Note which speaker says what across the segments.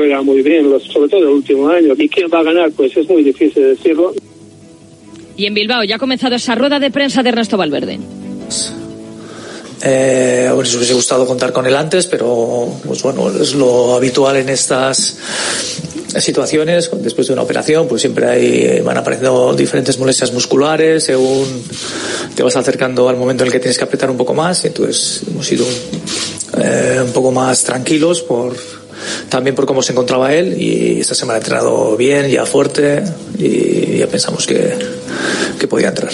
Speaker 1: juega muy bien, sobre todo el último año. ¿Y quién va a ganar? Pues es muy difícil decirlo.
Speaker 2: Y en Bilbao ya ha comenzado esa rueda de prensa de Ernesto Valverde.
Speaker 3: Eh, nos hubiese gustado contar con él antes, pero pues bueno, es lo habitual en estas situaciones. Después de una operación, pues siempre hay, van apareciendo diferentes molestias musculares según te vas acercando al momento en el que tienes que apretar un poco más. Entonces hemos ido eh, un poco más tranquilos por también por cómo se encontraba él y esta semana ha entrenado bien, ya fuerte y ya pensamos que, que podía entrar.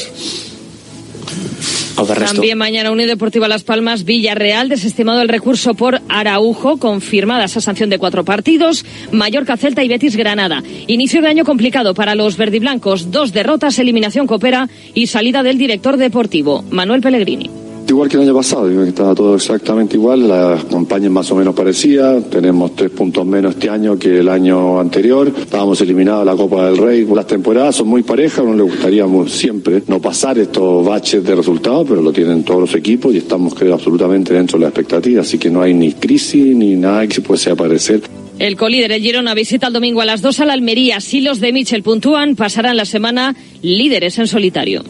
Speaker 2: También mañana Unión Deportiva Las Palmas, Villarreal, desestimado el recurso por Araujo, confirmada esa sanción de cuatro partidos, Mallorca, Celta y Betis Granada. Inicio de año complicado para los verdiblancos, dos derrotas, eliminación coopera y salida del director deportivo, Manuel Pellegrini.
Speaker 4: Igual que el año pasado, estaba todo exactamente igual, la campaña más o menos parecía, tenemos tres puntos menos este año que el año anterior, estábamos eliminados de la Copa del Rey, las temporadas son muy parejas, a uno le gustaría siempre no pasar estos baches de resultados, pero lo tienen todos los equipos y estamos creo absolutamente dentro de la expectativa, así que no hay ni crisis ni nada que pueda aparecer.
Speaker 2: El colíder, el Girona, visita el domingo a las dos a la Almería. Si los de Michel puntúan, pasarán la semana líderes en solitario.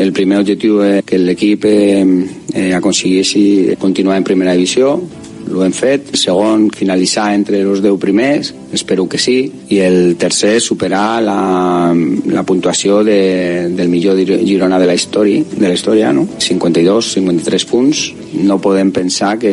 Speaker 5: El primer objetivo es que el equipo eh, eh, aconseguissi continuar en primera divisió, ho hem fet. El segon, finalitzar entre els 10 primers, espero que sí. I el tercer, superar la, la puntuació de, del millor Girona de la història, de la història no? 52, 53 punts. No podem pensar que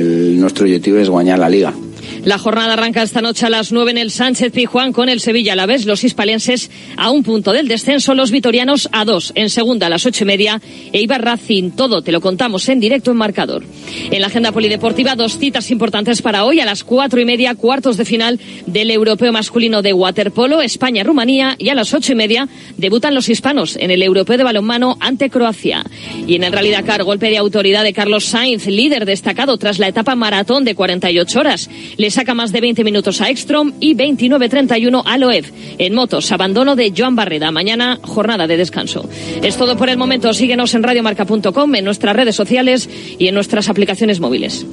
Speaker 5: el nostre objectiu és guanyar la Liga.
Speaker 2: La jornada arranca esta noche a las 9 en el Sánchez Pijuán con el Sevilla a la vez, los hispalenses a un punto del descenso, los vitorianos a dos, en segunda a las ocho y media, e Ibar Racing, todo te lo contamos en directo en marcador. En la agenda polideportiva, dos citas importantes para hoy, a las cuatro y media, cuartos de final del europeo masculino de waterpolo, España-Rumanía, y a las ocho y media debutan los hispanos en el europeo de balonmano ante Croacia. Y en el realidad car, golpe de autoridad de Carlos Sainz, líder destacado tras la etapa maratón de 48 horas saca más de 20 minutos a Ekstrom y 29-31 a Loev. En motos, abandono de Joan Barreda. Mañana, jornada de descanso. Es todo por el momento. Síguenos en radiomarca.com, en nuestras redes sociales y en nuestras aplicaciones móviles.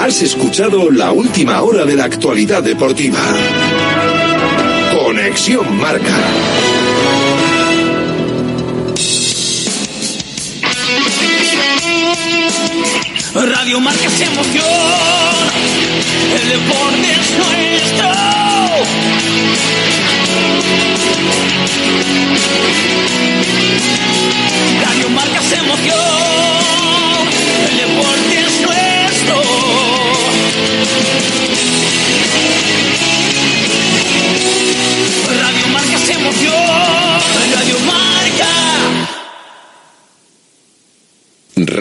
Speaker 6: Has escuchado la última hora de la actualidad deportiva. Conexión Marca.
Speaker 7: Radio Marca es emoción, el deporte es nuestro. Radio Marca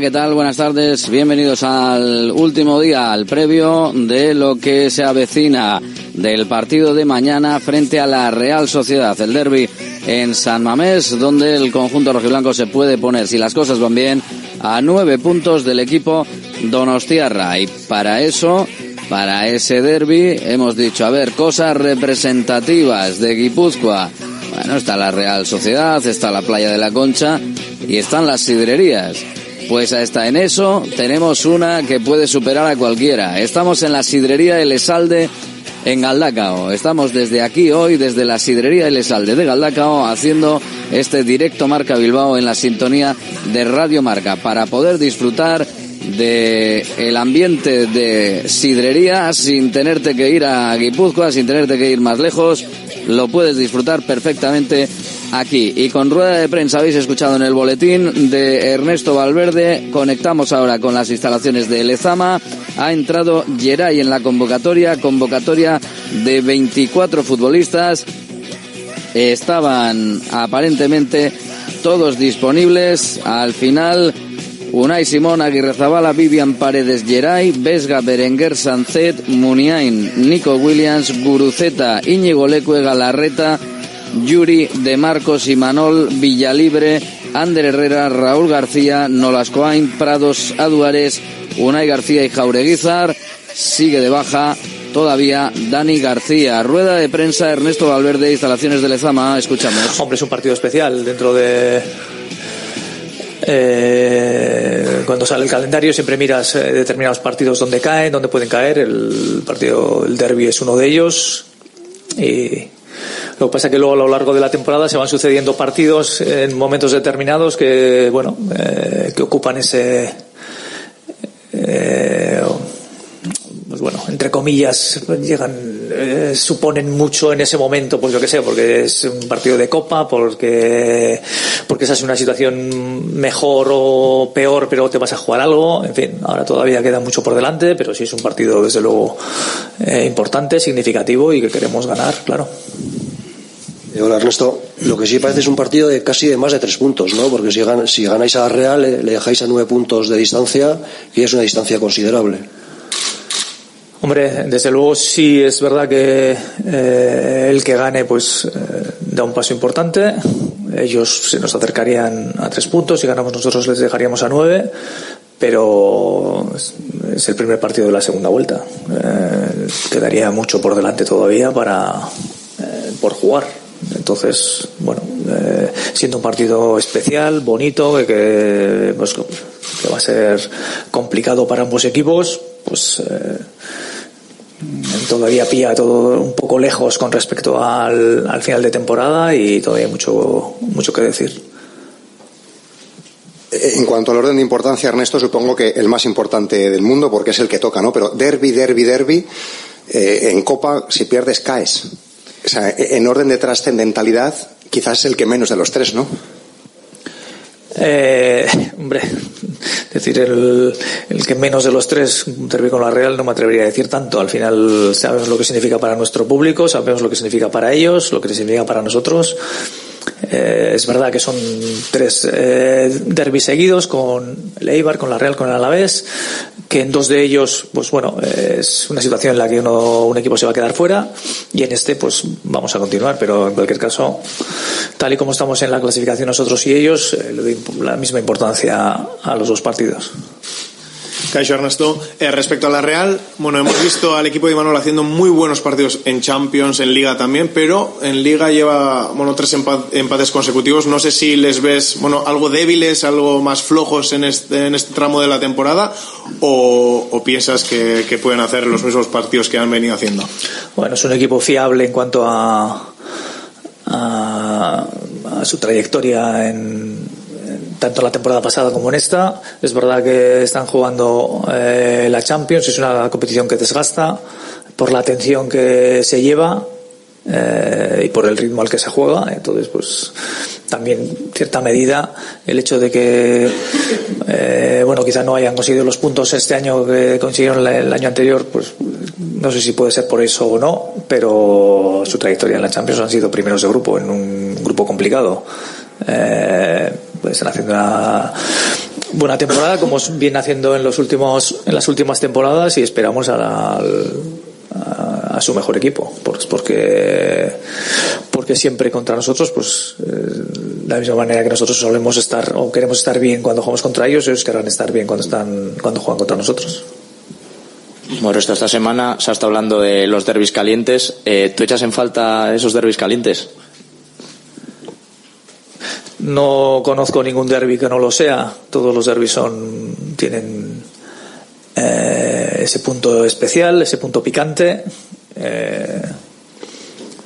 Speaker 8: ¿Qué tal? Buenas tardes. Bienvenidos al último día, al previo de lo que se avecina del partido de mañana frente a la Real Sociedad, el derby en San Mamés, donde el conjunto rojiblanco se puede poner, si las cosas van bien, a nueve puntos del equipo Donostiarra. Y para eso, para ese derby, hemos dicho, a ver, cosas representativas de Guipúzcoa. Bueno, está la Real Sociedad, está la Playa de la Concha y están las sidrerías. Pues hasta en eso tenemos una que puede superar a cualquiera. Estamos en la sidrería El Esalde en Galdacao. Estamos desde aquí hoy, desde la sidrería El Esalde de Galdacao, haciendo este directo Marca Bilbao en la sintonía de Radio Marca para poder disfrutar de ambiente de sidrería sin tenerte que ir a Guipúzcoa, sin tenerte que ir más lejos, lo puedes disfrutar perfectamente aquí. Y con rueda de prensa habéis escuchado en el boletín de Ernesto Valverde, conectamos ahora con las instalaciones de Lezama, ha entrado Geray en la convocatoria, convocatoria de 24 futbolistas, estaban aparentemente todos disponibles, al final Unai Simón, Aguirre Zabala, Vivian Paredes Geray, Vesga Berenguer Sancet, Muniain, Nico Williams, Guruceta, Íñigo Lecue Galarreta, Yuri de Marcos y Manol, Villalibre, Ander Herrera, Raúl García, Nolascoain, Prados Aduares, Unai García y Jaureguizar. Sigue de baja todavía Dani García. Rueda de prensa Ernesto Valverde, instalaciones de Lezama. Escuchamos.
Speaker 3: Hombre, es un partido especial dentro de eh, cuando sale el calendario siempre miras eh, determinados partidos donde caen, donde pueden caer. El partido, el derby es uno de ellos. Y lo que pasa es que luego a lo largo de la temporada se van sucediendo partidos en momentos determinados que, bueno, eh, que ocupan ese, entre comillas, llegan, eh, suponen mucho en ese momento, pues yo que sé, porque es un partido de copa, porque, porque esa es una situación mejor o peor, pero te vas a jugar algo, en fin, ahora todavía queda mucho por delante, pero sí es un partido desde luego eh, importante, significativo y que queremos ganar, claro.
Speaker 9: Eh, Hola Ernesto, lo que sí parece es un partido de casi de más de tres puntos, ¿no? Porque si, gan- si ganáis a Real le, le dejáis a nueve puntos de distancia y es una distancia considerable.
Speaker 3: Hombre, desde luego sí es verdad que eh, el que gane pues eh, da un paso importante. Ellos se nos acercarían a tres puntos, si ganamos nosotros les dejaríamos a nueve, pero es- el primer partido de la segunda vuelta. Eh, quedaría mucho por delante todavía para por jugar. Entonces, bueno, siendo un partido especial, bonito, que, pues, que va a ser complicado para ambos equipos, pues eh, todavía pilla todo un poco lejos con respecto al, al final de temporada y todavía mucho, mucho que decir.
Speaker 10: Eh, En cuanto al orden de importancia, Ernesto, supongo que el más importante del mundo, porque es el que toca, ¿no? Pero derby, derby, derby, eh, en Copa, si pierdes, caes. O sea, en orden de trascendentalidad, quizás es el que menos de los tres, ¿no?
Speaker 3: Eh, hombre, decir el, el que menos de los tres derbi con la Real no me atrevería a decir tanto. Al final sabemos lo que significa para nuestro público, sabemos lo que significa para ellos, lo que significa para nosotros. Eh, es verdad que son tres eh, derbis seguidos con el Eibar, con la Real, con el Alavés, que en dos de ellos, pues bueno, eh, es una situación en la que uno, un equipo se va a quedar fuera y en este, pues vamos a continuar, pero en cualquier caso, tal y como estamos en la clasificación nosotros y ellos, eh, le doy la misma importancia a los dos partidos.
Speaker 11: Caixo Ernesto, Eh, respecto a la Real, bueno, hemos visto al equipo de Imanol haciendo muy buenos partidos en Champions, en Liga también, pero en Liga lleva, bueno, tres empa- empates consecutivos. No sé si les ves, bueno, algo débiles, algo más flojos en este, en este tramo de la temporada, o, piensas que, pueden hacer los mismos partidos que han venido haciendo.
Speaker 3: Bueno, es un equipo fiable en cuanto a, a, a su trayectoria en tanto la temporada pasada como en esta. Es verdad que están jugando eh, la Champions, es una competición que desgasta por la atención que se lleva eh, y por el ritmo al que se juega. Entonces, pues también cierta medida el hecho de que eh, bueno quizá no hayan conseguido los puntos este año que consiguieron el año anterior pues no sé si puede ser por eso o no pero su trayectoria en la Champions han sido primeros de grupo en un grupo complicado pues están haciendo una buena temporada como viene haciendo en los últimos en las últimas temporadas y esperamos a a, su mejor equipo porque porque siempre contra nosotros pues eh, la misma manera que nosotros solemos estar o queremos estar bien cuando jugamos contra ellos ellos querrán estar bien cuando están cuando juegan contra nosotros
Speaker 12: Bueno, esta semana se ha estado hablando de los derbis calientes. Eh, ¿Tú echas en falta esos derbis calientes?
Speaker 3: No conozco ningún derby que no lo sea todos los derbis son tienen eh, ese punto especial ese punto picante eh,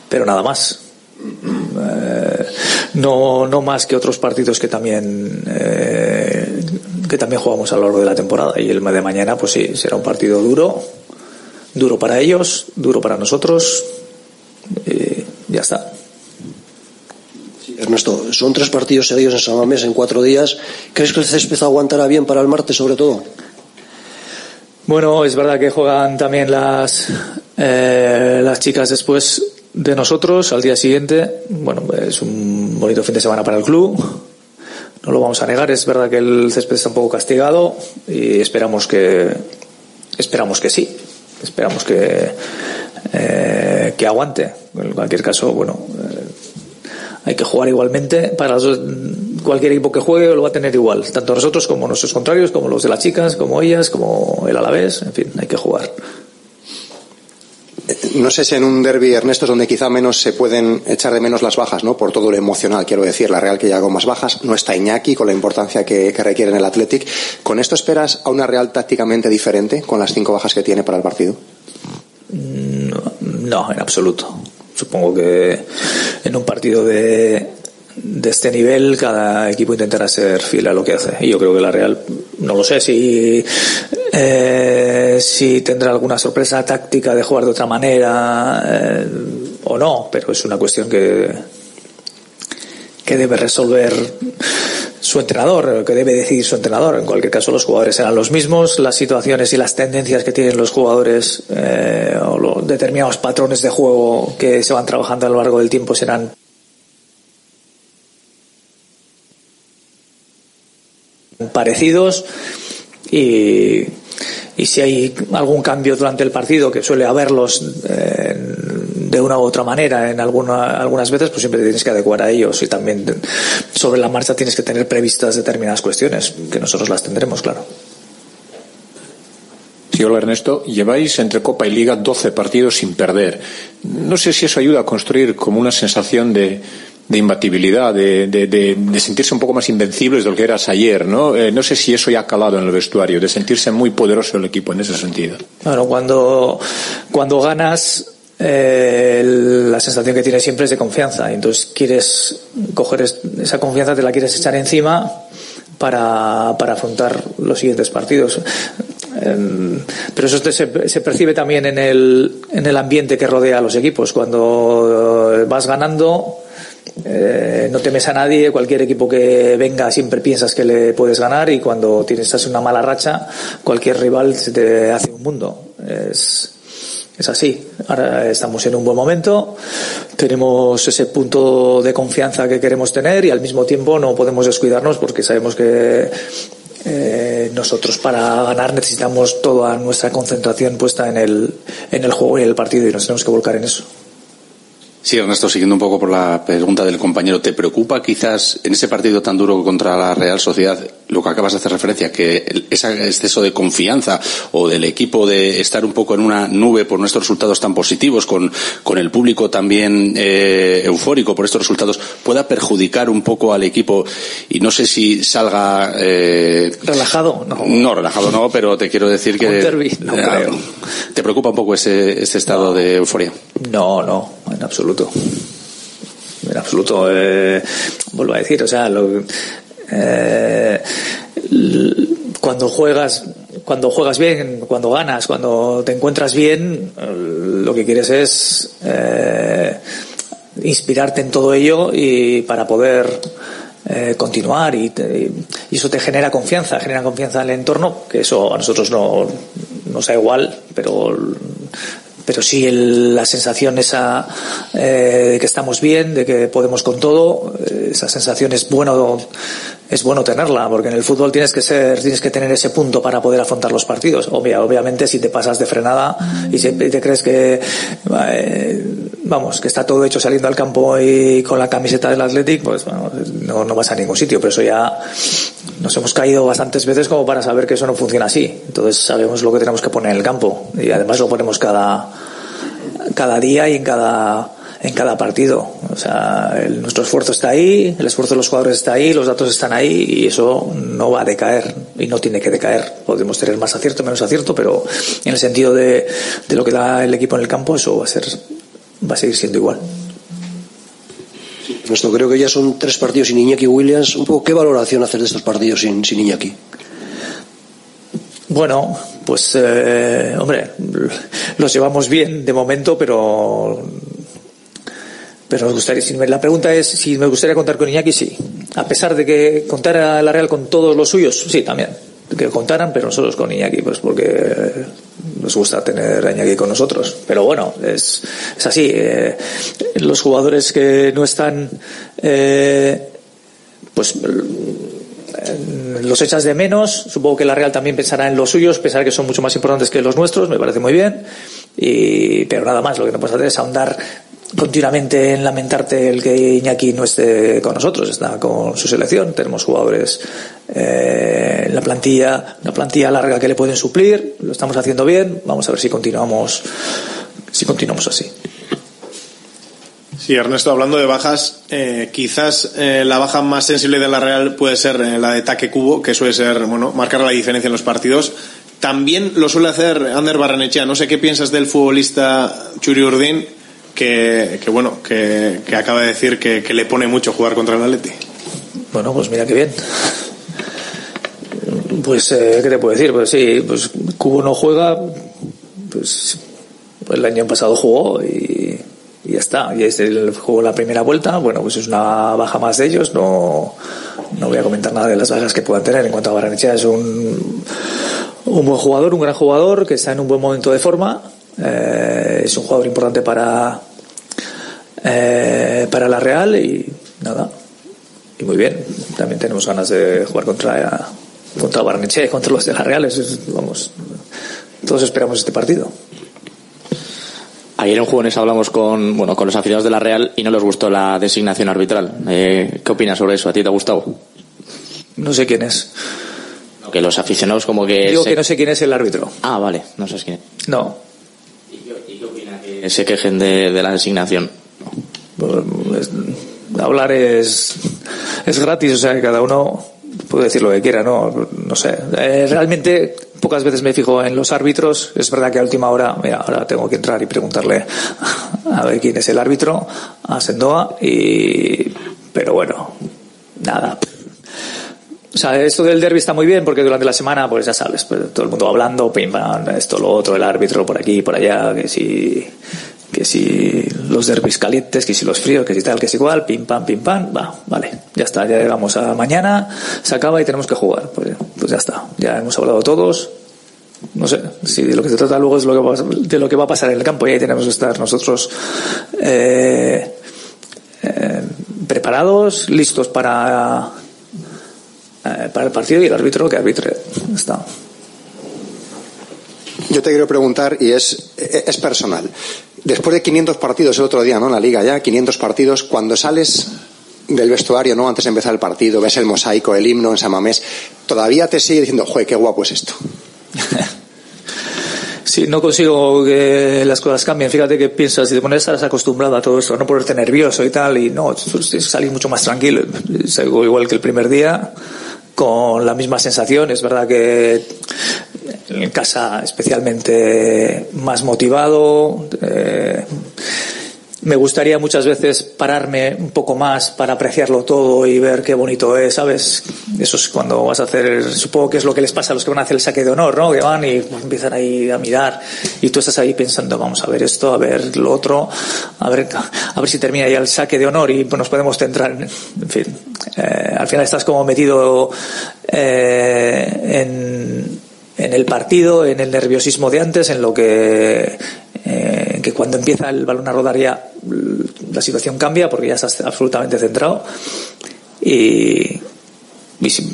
Speaker 3: pero nada más Eh, no, no más que otros partidos que también que también jugamos a lo largo de la temporada. Y el de mañana, pues sí, será un partido duro, duro para ellos, duro para nosotros. Y ya está.
Speaker 9: Ernesto, son tres partidos seguidos en San Mamés en cuatro días. ¿Crees que el césped aguantará bien para el martes, sobre todo?
Speaker 3: Bueno, es verdad que juegan también las, eh, las chicas después de nosotros al día siguiente. Bueno, es un bonito fin de semana para el club. No lo vamos a negar. Es verdad que el césped está un poco castigado y esperamos que esperamos que sí. Esperamos que eh, que aguante. En cualquier caso, bueno, hay que jugar igualmente. Para los- cualquier equipo que juegue lo va a tener igual, tanto nosotros como nuestros contrarios, como los de las chicas, como ellas, como el Alavés, en fin, hay que jugar.
Speaker 10: No sé si en un derby, Ernesto, es donde quizá menos se pueden echar de menos las bajas, ¿no? Por todo lo emocional, quiero decir. La Real que llega con más bajas, no está Iñaki con la importancia que, que requiere en el Athletic. ¿Con esto esperas a una Real tácticamente diferente con las cinco bajas que tiene para el partido?
Speaker 3: No, en absoluto. Supongo que en un partido de, de este nivel cada equipo intentará ser fiel a lo que hace. Y yo creo que la Real, no lo sé si, eh, si tendrá alguna sorpresa táctica de jugar de otra manera eh, o no, pero es una cuestión que, que debe resolver su entrenador, que debe decidir su entrenador. En cualquier caso, los jugadores serán los mismos, las situaciones y las tendencias que tienen los jugadores eh, o los determinados patrones de juego que se van trabajando a lo largo del tiempo serán parecidos y, y si hay algún cambio durante el partido, que suele haberlos eh, de una u otra manera en alguna, algunas veces, pues siempre te tienes que adecuar a ellos y también sobre la marcha tienes que tener previstas determinadas cuestiones, que nosotros las tendremos, claro.
Speaker 13: Sí, hola Ernesto. Lleváis entre Copa y Liga 12 partidos sin perder. No sé si eso ayuda a construir como una sensación de, de imbatibilidad, de, de- de- de sentirse un poco más invencibles de lo que eras ayer, ¿no? Eh, no sé si eso ya ha calado en el vestuario, de sentirse muy poderoso el equipo en ese sentido.
Speaker 3: Bueno, cuando, cuando ganas, eh, la sensación que tienes siempre es de confianza. Entonces quieres coger es- esa confianza, te la quieres echar encima para, para afrontar los siguientes partidos. Em, Pero eso se, se percibe también en el, en el ambiente que rodea a los equipos. Cuando eh, vas ganando, eh, no temes a nadie, cualquier equipo que venga siempre piensas que le puedes ganar y cuando tienes una mala racha, cualquier rival se te hace un mundo. Es, es así. Ahora estamos en un buen momento, tenemos ese punto de confianza que queremos tener y al mismo tiempo no podemos descuidarnos porque sabemos que eh, nosotros para ganar necesitamos toda nuestra concentración puesta en el, en el juego y en el partido y nos tenemos que volcar en eso.
Speaker 14: Sí, Ernesto, siguiendo un poco por la pregunta del compañero, ¿te preocupa quizás en ese partido tan duro contra la Real Sociedad lo que acabas de hacer referencia, que el- ese exceso de confianza o del equipo de estar un poco en una nube por nuestros resultados tan positivos, con, con el público también eh, eufórico por estos resultados, pueda perjudicar un poco al equipo y no sé si salga... Eh,
Speaker 3: ¿Relajado? No.
Speaker 14: No, relajado no, pero te quiero decir que...
Speaker 3: Un derbi, no
Speaker 14: eh. ¿Te preocupa un poco ese, ese estado de euforia?
Speaker 3: No, no, en absoluto. En absoluto. Eh, vuelvo a decir, o sea, lo- eh, cuando juegas, cuando juegas bien, cuando ganas, cuando te encuentras bien, lo que quieres es eh, inspirarte en todo ello y para poder eh, continuar y, te- y eso te genera confianza, genera confianza en el entorno, que eso a nosotros no nos da igual, pero pero sí el- la sensación esa eh, de que estamos bien, de que podemos con todo, eh, esa sensación es bueno es bueno tenerla, porque en el fútbol tienes que ser, tienes que tener ese punto para poder afrontar los partidos. Obvia- obviamente, si te pasas de frenada y te crees que eh, vamos, que está todo hecho saliendo al campo y con la camiseta del Athletic, pues bueno, no, no vas a ningún sitio. Pero eso ya nos hemos caído bastantes veces como para saber que eso no funciona así. Entonces sabemos lo que tenemos que poner en el campo y además lo ponemos cada cada día y en cada en cada partido. O sea, nuestro esfuerzo está ahí, el esfuerzo de los jugadores está ahí, los datos están ahí y eso no va a decaer y no tiene que decaer. Podemos tener más acierto, menos acierto, pero en el sentido de, de lo que da el equipo en el campo, eso va a ser va a seguir siendo igual.
Speaker 9: Ernesto, creo que ya son tres partidos sin Iñaki Williams. ¿qué valoración haces de estos partidos sin, sin Iñaki?
Speaker 3: Bueno, pues, eh, hombre, los llevamos bien de momento, pero pero nos gustaría, si me- la pregunta es si me gustaría contar con Iñaki, sí. A pesar de que contara la Real con todos los suyos, sí, también. Que contaran, pero nosotros con Iñaki, pues porque nos gusta tener a Iñaki con nosotros. Pero bueno, es, es así. eh, los jugadores que no están, eh, pues los echas de menos. Supongo que la Real también pensará en los suyos, pensará que son mucho más importantes que los nuestros, me parece muy bien. Y, pero nada más, lo que no puedes hacer es ahondar continuamente en lamentarte el que Iñaki no esté con nosotros, está con su selección. Tenemos jugadores eh, en la plantilla, una plantilla larga que le pueden suplir, lo estamos haciendo bien. Vamos a ver si continuamos, si continuamos así.
Speaker 11: Sí, Ernesto, hablando de bajas, eh, quizás eh, la baja más sensible de la Real puede ser la de Taque Cubo, que suele ser, bueno, marcar la diferencia en los partidos. También lo suele hacer Ander Barrenechea. No sé qué piensas del futbolista Churi Urdin, que, bueno, que, acaba de decir que, le pone mucho jugar contra el Atleti.
Speaker 3: Bueno, pues mira qué bien. Pues, eh, ¿qué te puedo decir? Pues sí, pues Cubo no juega, pues el año pasado jugó y, y ya está. Y este jugó la primera vuelta, bueno, pues es una baja más de ellos. No, no voy a comentar nada de las bajas que puedan tener. En cuanto a Barrenechea, es un, un buen jugador, un gran jugador que está en un buen momento de forma. Eh, es un jugador importante para, eh, para la Real y nada. Y muy bien. También tenemos ganas de jugar contra, contra Barnechea y contra los de la Real. Es- es- vamos, todos esperamos este partido.
Speaker 12: Ayer en Jugones hablamos con, bueno, con los aficionados de la Real y no les gustó la designación arbitral. Eh, ¿Qué opinas sobre eso? ¿A ti te ha gustado?
Speaker 3: No sé quién es.
Speaker 12: Que los aficionados como que...
Speaker 3: Digo
Speaker 12: se-
Speaker 3: que no sé quién es el árbitro.
Speaker 12: Ah, vale, no sabes quién es.
Speaker 3: No.
Speaker 12: Se quejen de, la designación.
Speaker 3: Es- hablar es, es gratis, o sea, que cada uno puede decir lo que quiera, ¿no? No sé. Eh, realmente pocas veces me fijo en los árbitros. Es verdad que a última hora, mira, ahora tengo que entrar y preguntarle a ver quién es el árbitro, a Sendoa, y, pero bueno, nada. O sea, esto del derby está muy bien porque durante la semana, pues ya sabes, pues, todo el mundo hablando, pim pam, esto, lo otro, el árbitro por aquí, por allá, que si, que si los derbis calientes, que si los fríos, que si tal, que si igual, pim pam, pim pam, va, vale, ya está, ya llegamos a mañana, se acaba y tenemos que jugar, pues, pues ya está, ya hemos hablado todos, no sé, si de lo que se trata luego es lo que va, de lo que va a pasar en el campo y ahí tenemos que estar nosotros eh, eh, preparados, listos para eh, para el partido y el árbitro que arbitre. Está.
Speaker 10: Yo te quiero preguntar, y es, es personal. Después de 500 partidos el otro día, ¿no? En la liga ya, 500 partidos, cuando sales del vestuario, ¿no? Antes de empezar el partido, ves el mosaico, el himno en San Mamés, todavía te sigue diciendo, joder, qué guapo es esto.
Speaker 3: Si no consigo que las cosas cambien, fíjate que piensas, si te pones estás acostumbrado a todo esto, no ponerte nervioso y tal, y no, salir mucho más tranquilo. Salgo igual que el primer día, con la misma sensación. Es verdad que en casa especialmente más motivado. eh, me gustaría muchas veces pararme un poco más para apreciarlo todo y ver qué bonito es, ¿sabes? Eso es cuando vas a hacer, supongo que es lo que les pasa a los que van a hacer el saque de honor, ¿no? Que van y empiezan ahí a mirar y tú estás ahí pensando, vamos a ver esto, a ver lo otro, a ver, a ver si termina ya el saque de honor y nos podemos centrar en, en fin. Eh, al final estás como metido eh, en, en el partido, en el nerviosismo de antes, en lo que eh, que cuando empieza el balón a rodar ya la situación cambia porque ya estás absolutamente centrado y,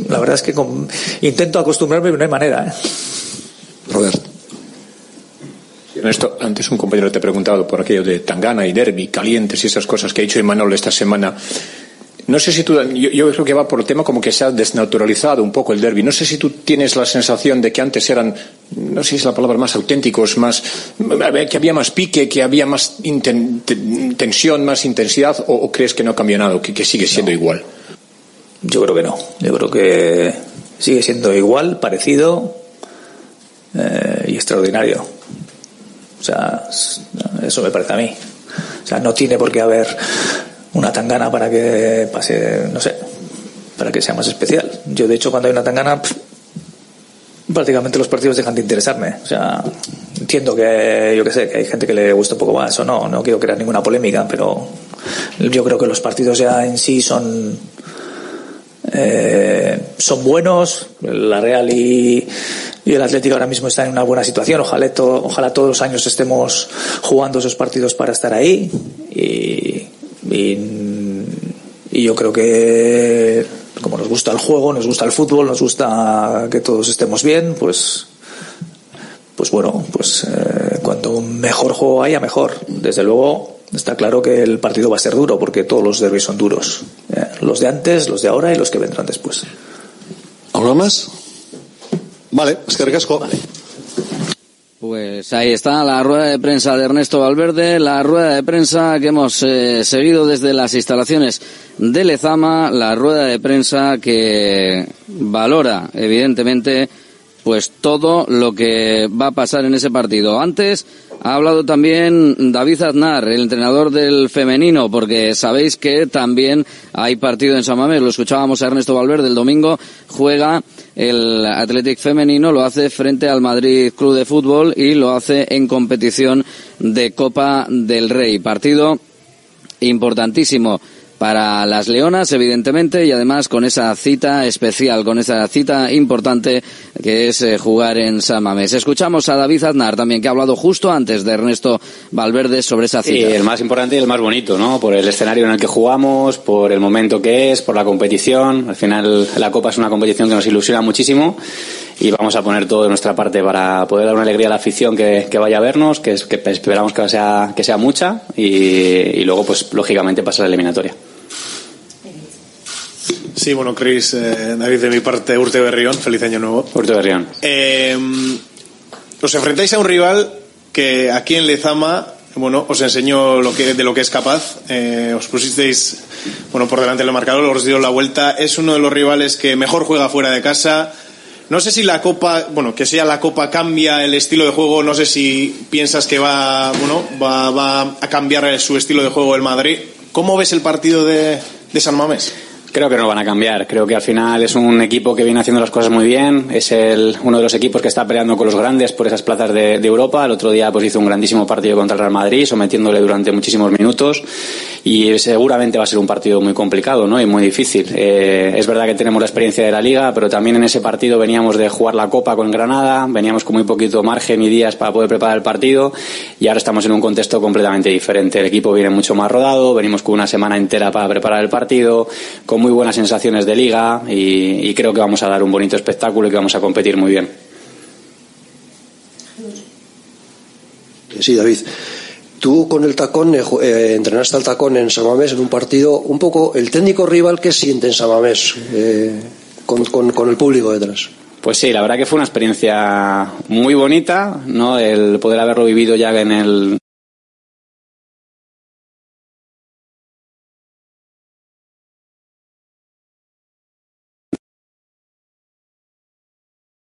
Speaker 3: la verdad es que con- intento acostumbrarme pero no hay manera ¿eh?
Speaker 13: Robert. Ernesto, antes un compañero te ha preguntado por aquello de Tangana y Derby, calientes y esas cosas que ha dicho Imanol esta semana. No sé si tú, yo, yo creo que va por el tema como que se ha desnaturalizado un poco el derby. No sé si tú tienes la sensación de que antes eran, no sé si es la palabra, más auténticos, más, que había más pique, que había más inten- te- tensión, más intensidad, o, o crees que no ha cambiado nada, que, que sigue siendo igual.
Speaker 3: yo creo que no yo creo que sigue siendo igual parecido eh, y extraordinario o sea es- eso me parece a mí o sea no tiene por qué haber una tangana para que pase no sé para que sea más especial yo de hecho cuando hay una tangana pff, prácticamente los partidos dejan de interesarme. O entiendo que, yo que sé, que hay gente que le gusta un poco más o no, no quiero crear ninguna polémica, pero yo creo que los partidos ya en sí son, eh, son buenos. La Real y, y, el Atlético ahora mismo están en una buena situación. Ojalá, to, ojalá todos los años estemos jugando esos partidos para estar ahí. Y, y, y yo creo que como nos gusta el juego, nos gusta el fútbol, nos gusta que todos estemos bien, pues pues bueno, pues eh, cuanto mejor juego haya, mejor. Desde luego está claro que el partido va a ser duro porque todos los derbis son duros. ¿eh? Los de antes, los de ahora y los que vendrán después.
Speaker 15: ¿Algo más? Vale, es que recasco. Vale.
Speaker 8: Pues ahí está la rueda de prensa de Ernesto Valverde, la rueda de prensa que hemos eh, seguido desde las instalaciones de Lezama, la rueda de prensa que valora, evidentemente, pues todo lo que va a pasar en ese partido. Antes ha hablado también David Aznar, el entrenador del femenino, porque sabéis que también hay partido en San Mamés. Lo escuchábamos a Ernesto Valverde el domingo. Juega el Athletic femenino, lo hace frente al Madrid Club de Fútbol y lo hace en competición de Copa del Rey. Partido importantísimo para las Leonas, evidentemente, y además con esa cita especial, con esa cita importante que es eh, jugar en San Mamés. Escuchamos a David Aznar también, que ha hablado justo antes de Ernesto Valverde sobre esa cita.
Speaker 16: Sí, el más importante y el más bonito, ¿no? Por el escenario en el que jugamos, por el momento que es, por la competición. Al final, la Copa es una competición que nos ilusiona muchísimo y vamos a poner todo de nuestra parte para poder dar una alegría a la afición que, que vaya a vernos, que, es, que esperamos que sea, que sea mucha y, y luego, pues, lógicamente, pasar la eliminatoria.
Speaker 11: Sí, bueno, Cris, eh, David, de mi parte, Urte Berrión, feliz año nuevo.
Speaker 16: Urte Berrión.
Speaker 11: Eh, os enfrentáis a un rival que aquí en Lezama, bueno, os enseñó lo que, de lo que es capaz. Eh, os pusisteis, bueno, por delante del marcador, os dio la vuelta. Es uno de los rivales que mejor juega fuera de casa. No sé si la Copa, bueno, que sea la Copa cambia el estilo de juego. No sé si piensas que va, bueno, va, va a cambiar su estilo de juego el Madrid. ¿Cómo ves el partido de, de San Mamés?
Speaker 16: Creo que no van a cambiar. Creo que al final es un equipo que viene haciendo las cosas muy bien. Es el, uno de los equipos que está peleando con los grandes por esas plazas de, de, Europa. El otro día pues hizo un grandísimo partido contra el Real Madrid, sometiéndole durante muchísimos minutos. Y seguramente va a ser un partido muy complicado ¿no? y muy difícil. Eh, es verdad que tenemos la experiencia de la Liga, pero también en ese partido veníamos de jugar la Copa con Granada, veníamos con muy poquito margen y días para poder preparar el partido. Y ahora estamos en un contexto completamente diferente. El equipo viene mucho más rodado, venimos con una semana entera para preparar el partido, con muy buenas sensaciones de liga y, y, creo que vamos a dar un bonito espectáculo y que vamos a competir muy bien.
Speaker 9: Sí, David. Tú con el tacón, eh, entrenaste al tacón en Samamés en un partido, un poco el técnico rival que siente en Samamés eh, con, con, con el público detrás.
Speaker 16: Pues sí, la verdad que fue una experiencia muy bonita, ¿no? El poder haberlo vivido ya en el,